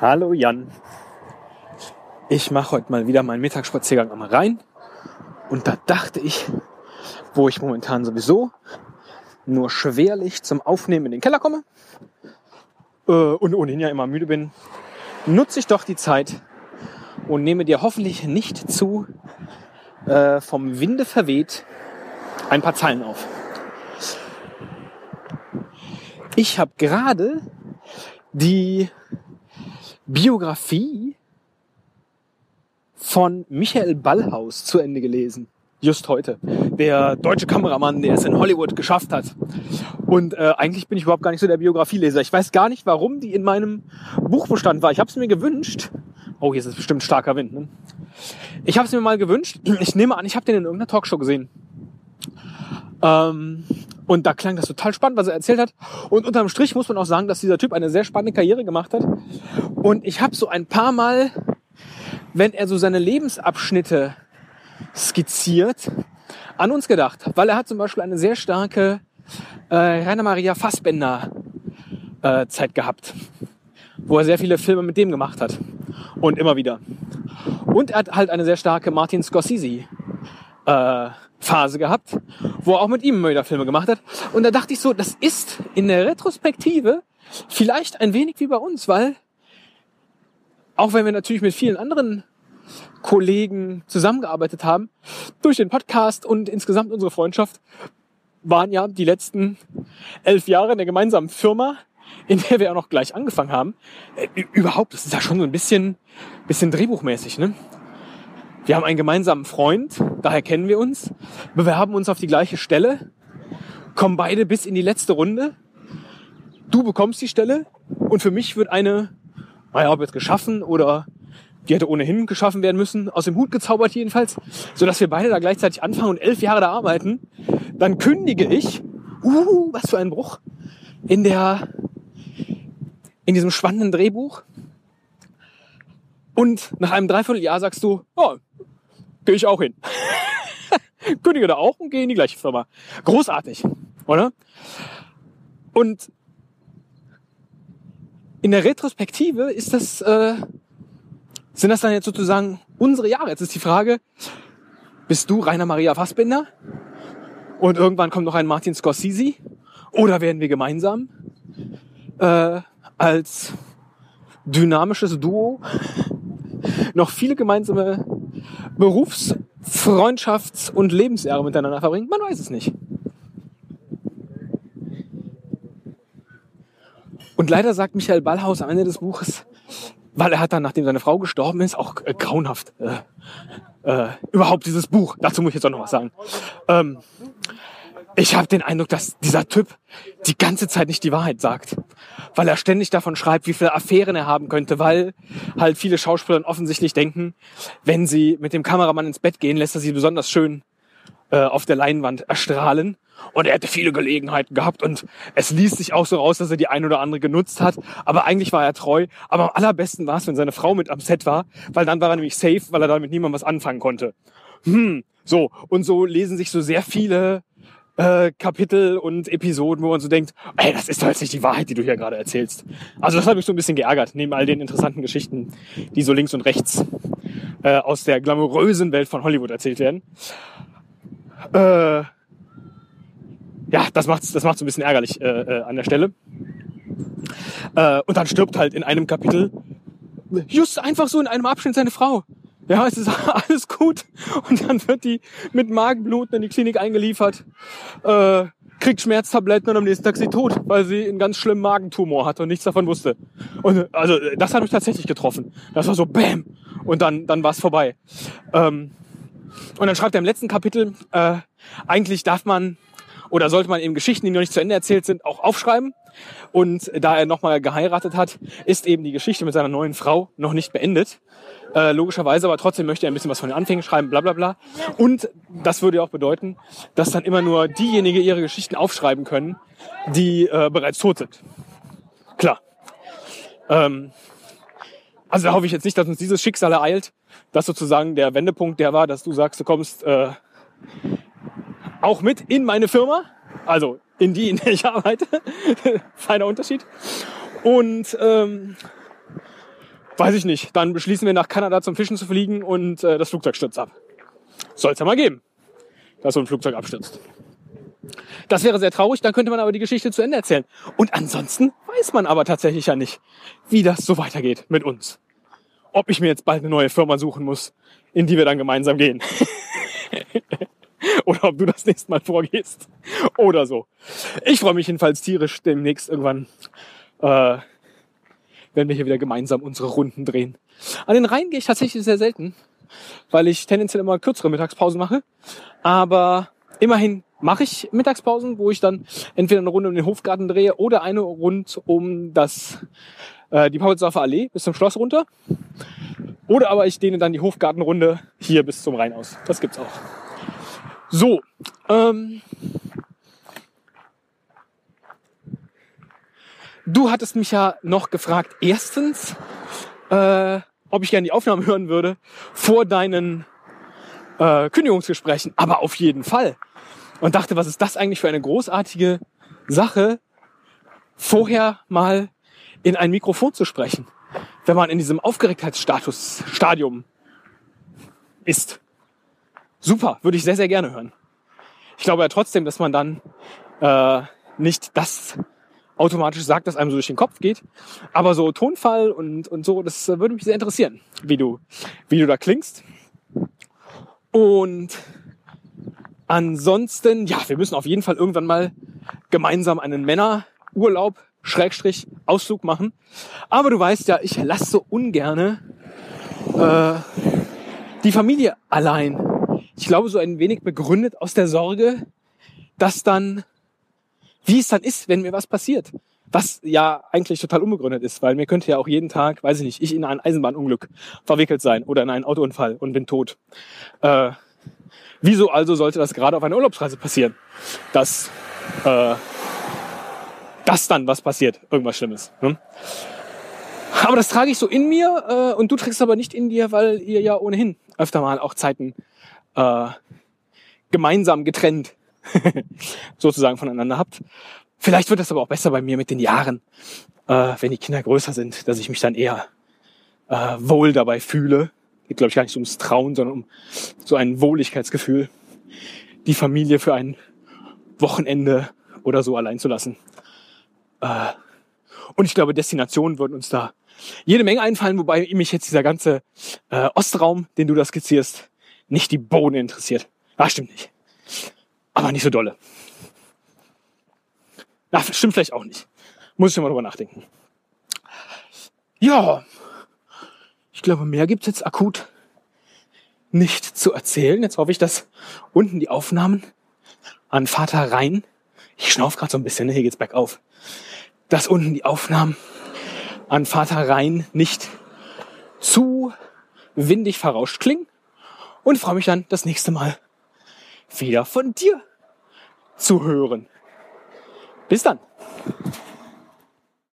Hallo Jan. Ich mache heute mal wieder meinen Mittagsspaziergang am Rhein. Und da dachte ich, wo ich momentan sowieso nur schwerlich zum Aufnehmen in den Keller komme äh, und ohnehin ja immer müde bin, nutze ich doch die Zeit und nehme dir hoffentlich nicht zu äh, vom Winde verweht ein paar Zeilen auf. Ich habe gerade die Biografie von Michael Ballhaus zu Ende gelesen. Just heute. Der deutsche Kameramann, der es in Hollywood geschafft hat. Und äh, eigentlich bin ich überhaupt gar nicht so der Biografieleser. Ich weiß gar nicht, warum die in meinem Buchbestand war. Ich habe es mir gewünscht. Oh, hier ist es bestimmt starker Wind. Ne? Ich habe es mir mal gewünscht. Ich nehme an, ich habe den in irgendeiner Talkshow gesehen. Ähm, und da klang das total spannend, was er erzählt hat. Und unterm Strich muss man auch sagen, dass dieser Typ eine sehr spannende Karriere gemacht hat. Und ich habe so ein paar Mal, wenn er so seine Lebensabschnitte skizziert, an uns gedacht. Weil er hat zum Beispiel eine sehr starke äh, Rainer Maria Fassbender äh, Zeit gehabt, wo er sehr viele Filme mit dem gemacht hat. Und immer wieder. Und er hat halt eine sehr starke Martin Scorsese äh, Phase gehabt, wo er auch mit ihm immer wieder Filme gemacht hat. Und da dachte ich so, das ist in der Retrospektive vielleicht ein wenig wie bei uns, weil auch wenn wir natürlich mit vielen anderen Kollegen zusammengearbeitet haben, durch den Podcast und insgesamt unsere Freundschaft, waren ja die letzten elf Jahre in der gemeinsamen Firma, in der wir auch noch gleich angefangen haben. Äh, überhaupt, das ist ja schon so ein bisschen, bisschen drehbuchmäßig, ne? Wir haben einen gemeinsamen Freund, daher kennen wir uns, bewerben uns auf die gleiche Stelle, kommen beide bis in die letzte Runde. Du bekommst die Stelle und für mich wird eine, naja, ob jetzt geschaffen oder die hätte ohnehin geschaffen werden müssen, aus dem Hut gezaubert jedenfalls, sodass wir beide da gleichzeitig anfangen und elf Jahre da arbeiten. Dann kündige ich, uh, was für ein Bruch, in der, in diesem spannenden Drehbuch. Und nach einem Dreivierteljahr sagst du, oh, gehe ich auch hin. Kündige da auch und gehe in die gleiche Firma. Großartig, oder? Und in der Retrospektive ist das, äh, sind das dann jetzt sozusagen unsere Jahre. Jetzt ist die Frage, bist du Rainer Maria Fassbinder? Und irgendwann kommt noch ein Martin Scorsese? Oder werden wir gemeinsam äh, als dynamisches Duo noch viele gemeinsame Berufs-, Freundschafts- und Lebensjahre miteinander verbringen? Man weiß es nicht. Und leider sagt Michael Ballhaus am Ende des Buches, weil er hat dann, nachdem seine Frau gestorben ist, auch äh, grauenhaft, äh, äh, überhaupt dieses Buch, dazu muss ich jetzt auch noch was sagen. Ähm, ich habe den Eindruck, dass dieser Typ die ganze Zeit nicht die Wahrheit sagt weil er ständig davon schreibt, wie viele Affären er haben könnte, weil halt viele Schauspieler offensichtlich denken, wenn sie mit dem Kameramann ins Bett gehen, lässt er sie besonders schön äh, auf der Leinwand erstrahlen. Und er hätte viele Gelegenheiten gehabt und es ließ sich auch so raus, dass er die ein oder andere genutzt hat. Aber eigentlich war er treu. Aber am allerbesten war es, wenn seine Frau mit am Set war, weil dann war er nämlich safe, weil er damit niemand was anfangen konnte. Hm, so. Und so lesen sich so sehr viele äh, Kapitel und Episoden, wo man so denkt, ey, das ist doch jetzt nicht die Wahrheit, die du hier gerade erzählst. Also das hat mich so ein bisschen geärgert, neben all den interessanten Geschichten, die so links und rechts äh, aus der glamourösen Welt von Hollywood erzählt werden. Äh, ja, das macht's, das macht's ein bisschen ärgerlich äh, äh, an der Stelle. Äh, und dann stirbt halt in einem Kapitel just einfach so in einem Abschnitt seine Frau ja, es ist alles gut. Und dann wird die mit Magenbluten in die Klinik eingeliefert, äh, kriegt Schmerztabletten und am nächsten Tag ist sie tot, weil sie einen ganz schlimmen Magentumor hatte und nichts davon wusste. Und also das hat mich tatsächlich getroffen. Das war so Bäm und dann dann war es vorbei. Ähm, und dann schreibt er im letzten Kapitel, äh, eigentlich darf man oder sollte man eben Geschichten, die noch nicht zu Ende erzählt sind, auch aufschreiben. Und da er nochmal geheiratet hat, ist eben die Geschichte mit seiner neuen Frau noch nicht beendet. Äh, logischerweise, aber trotzdem möchte er ein bisschen was von den Anfängen schreiben, bla bla bla. Und das würde ja auch bedeuten, dass dann immer nur diejenigen ihre Geschichten aufschreiben können, die äh, bereits tot sind. Klar. Ähm, also da hoffe ich jetzt nicht, dass uns dieses Schicksal ereilt, dass sozusagen der Wendepunkt der war, dass du sagst, du kommst äh, auch mit in meine Firma, also in die, in der ich arbeite. Feiner Unterschied. Und ähm, weiß ich nicht, dann beschließen wir nach Kanada zum Fischen zu fliegen und äh, das Flugzeug stürzt ab. Soll es ja mal geben, dass so ein Flugzeug abstürzt. Das wäre sehr traurig, dann könnte man aber die Geschichte zu Ende erzählen. Und ansonsten weiß man aber tatsächlich ja nicht, wie das so weitergeht mit uns. Ob ich mir jetzt bald eine neue Firma suchen muss, in die wir dann gemeinsam gehen. Oder ob du das nächste Mal vorgehst. Oder so. Ich freue mich jedenfalls tierisch demnächst irgendwann, äh, wenn wir hier wieder gemeinsam unsere Runden drehen. An den Rhein gehe ich tatsächlich sehr selten, weil ich tendenziell immer kürzere Mittagspausen mache. Aber immerhin mache ich Mittagspausen, wo ich dann entweder eine Runde um den Hofgarten drehe oder eine rund um das, äh, die Paulsdorfer Allee bis zum Schloss runter. Oder aber ich dehne dann die Hofgartenrunde hier bis zum Rhein aus. Das gibt's auch. So, ähm, du hattest mich ja noch gefragt, erstens, äh, ob ich gerne die Aufnahmen hören würde vor deinen äh, Kündigungsgesprächen. Aber auf jeden Fall und dachte, was ist das eigentlich für eine großartige Sache, vorher mal in ein Mikrofon zu sprechen, wenn man in diesem Aufgeregtheitsstatus Stadium ist. Super, würde ich sehr, sehr gerne hören. Ich glaube ja trotzdem, dass man dann äh, nicht das automatisch sagt, dass einem so durch den Kopf geht. Aber so Tonfall und, und so, das würde mich sehr interessieren, wie du, wie du da klingst. Und Ansonsten, ja, wir müssen auf jeden Fall irgendwann mal gemeinsam einen Männerurlaub, Schrägstrich, Ausflug machen. Aber du weißt ja, ich lasse so ungerne äh, die Familie allein. Ich glaube, so ein wenig begründet aus der Sorge, dass dann, wie es dann ist, wenn mir was passiert. Was ja eigentlich total unbegründet ist, weil mir könnte ja auch jeden Tag, weiß ich nicht, ich in ein Eisenbahnunglück verwickelt sein oder in einen Autounfall und bin tot. Äh, Wieso also sollte das gerade auf einer Urlaubsreise passieren? Dass, äh, dass dann was passiert, irgendwas Schlimmes. Ne? Aber das trage ich so in mir äh, und du trägst aber nicht in dir, weil ihr ja ohnehin öfter mal auch Zeiten äh, gemeinsam getrennt sozusagen voneinander habt. Vielleicht wird das aber auch besser bei mir mit den Jahren, äh, wenn die Kinder größer sind, dass ich mich dann eher äh, wohl dabei fühle, geht, glaube ich, gar nicht ums Trauen, sondern um so ein Wohligkeitsgefühl, die Familie für ein Wochenende oder so allein zu lassen. Äh, und ich glaube, Destinationen würden uns da jede Menge einfallen, wobei mich jetzt dieser ganze äh, Ostraum, den du da skizzierst, nicht die Bohne interessiert. Ah, stimmt nicht. Aber nicht so dolle. Na, stimmt vielleicht auch nicht. Muss ich mal drüber nachdenken. Ja, ich glaube, mehr gibt's jetzt akut nicht zu erzählen. Jetzt hoffe ich, dass unten die Aufnahmen an Vater Rhein, ich schnauf gerade so ein bisschen, ne? hier geht's bergauf, dass unten die Aufnahmen an Vater Rhein nicht zu windig verrauscht klingen und freue mich dann das nächste Mal wieder von dir zu hören. Bis dann.